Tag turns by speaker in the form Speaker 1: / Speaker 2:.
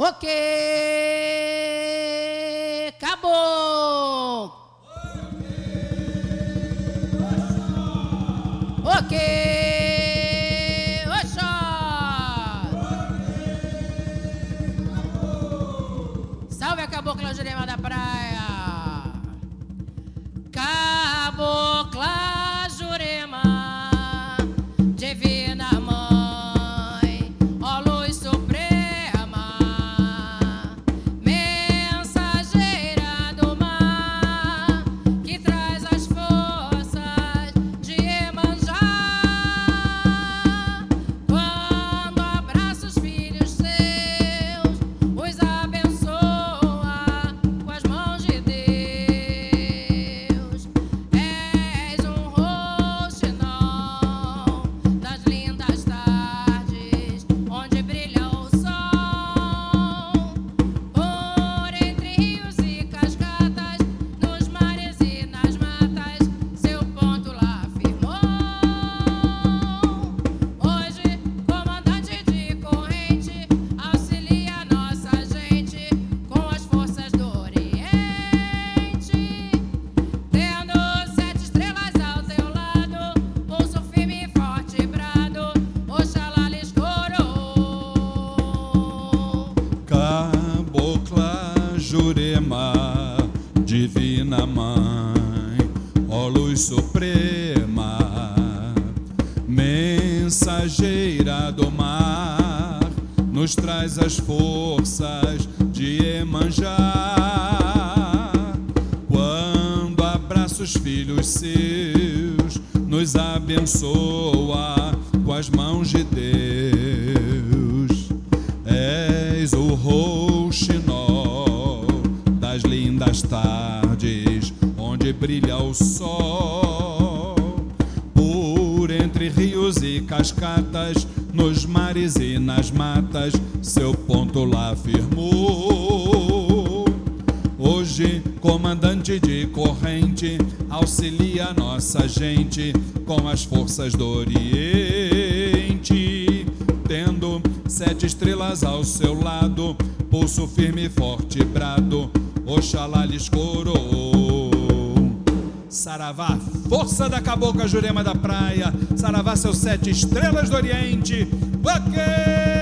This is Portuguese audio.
Speaker 1: Ok, acabou. Ok, Acabou! Salve acabou, Cláudio Jurema da Praia. Suprema, mensageira do mar, nos
Speaker 2: traz as forças de Emanjá. Quando abraça os filhos seus, nos abençoa com as mãos de Deus. És o rouxinol das lindas tardes, brilha o sol. Por entre rios e cascatas, nos mares e nas matas, seu ponto lá firmou. Hoje, comandante de corrente, auxilia nossa gente com as forças do Oriente. Tendo sete estrelas ao seu lado, pulso firme e forte brado, Oxalá lhes coroou. Saravá, força da cabocla Jurema da praia, Saravá, seus sete estrelas do Oriente. Ok!